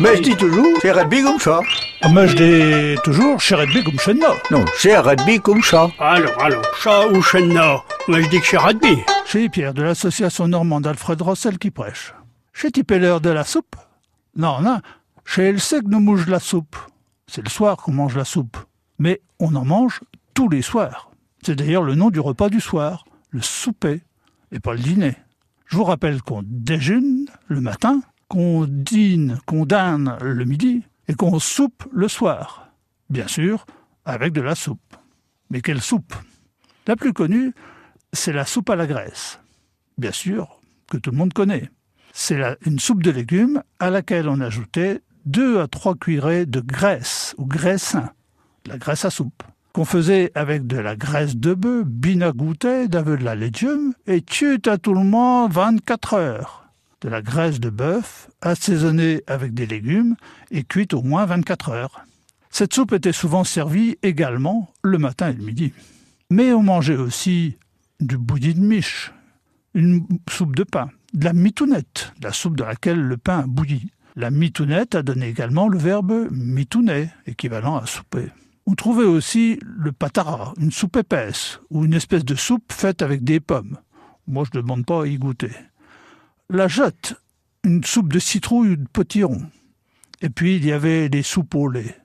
Mais je dis toujours, c'est rugby comme ça. Ah, Mais je dis toujours, chez Redby comme chez nous. Non, c'est rugby comme ça. Alors, alors, chat ou chenna Moi, je dis que c'est rugby. Chez Pierre de l'association normande Alfred Rossel qui prêche. Chez Tipeller de la soupe Non, non. Chez que nous mange la soupe. C'est le soir qu'on mange la soupe. Mais on en mange tous les soirs. C'est d'ailleurs le nom du repas du soir, le souper, et pas le dîner. Je vous rappelle qu'on déjeune le matin, qu'on dîne, qu'on dîne le midi, et qu'on soupe le soir. Bien sûr, avec de la soupe. Mais quelle soupe? La plus connue, c'est la soupe à la graisse. Bien sûr, que tout le monde connaît. C'est une soupe de légumes à laquelle on ajoutait 2 à 3 cuillerées de graisse ou graissin, la graisse à soupe, qu'on faisait avec de la graisse de bœuf goûter, d'aveu de la légume, et tue à tout le monde 24 heures. De la graisse de bœuf assaisonnée avec des légumes et cuite au moins 24 heures. Cette soupe était souvent servie également le matin et le midi. Mais on mangeait aussi du bouilli de miche, une soupe de pain, de la mitounette, la soupe dans laquelle le pain a bouilli. La mitounette a donné également le verbe mitouner, équivalent à souper. On trouvait aussi le patara, une soupe épaisse, ou une espèce de soupe faite avec des pommes. Moi, je ne demande pas à y goûter. La jette, une soupe de citrouille ou de potiron. Et puis, il y avait les soupes au lait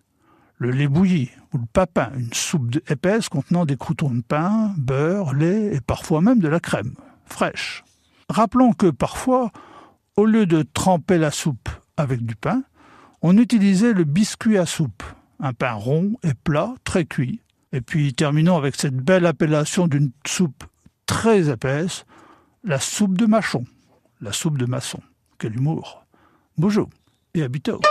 le lait bouilli ou le papin, une soupe épaisse contenant des croutons de pain, beurre, lait et parfois même de la crème fraîche. Rappelons que parfois, au lieu de tremper la soupe avec du pain, on utilisait le biscuit à soupe, un pain rond et plat, très cuit. Et puis terminons avec cette belle appellation d'une soupe très épaisse, la soupe de machon, la soupe de maçon. Quel humour Bonjour et à bientôt.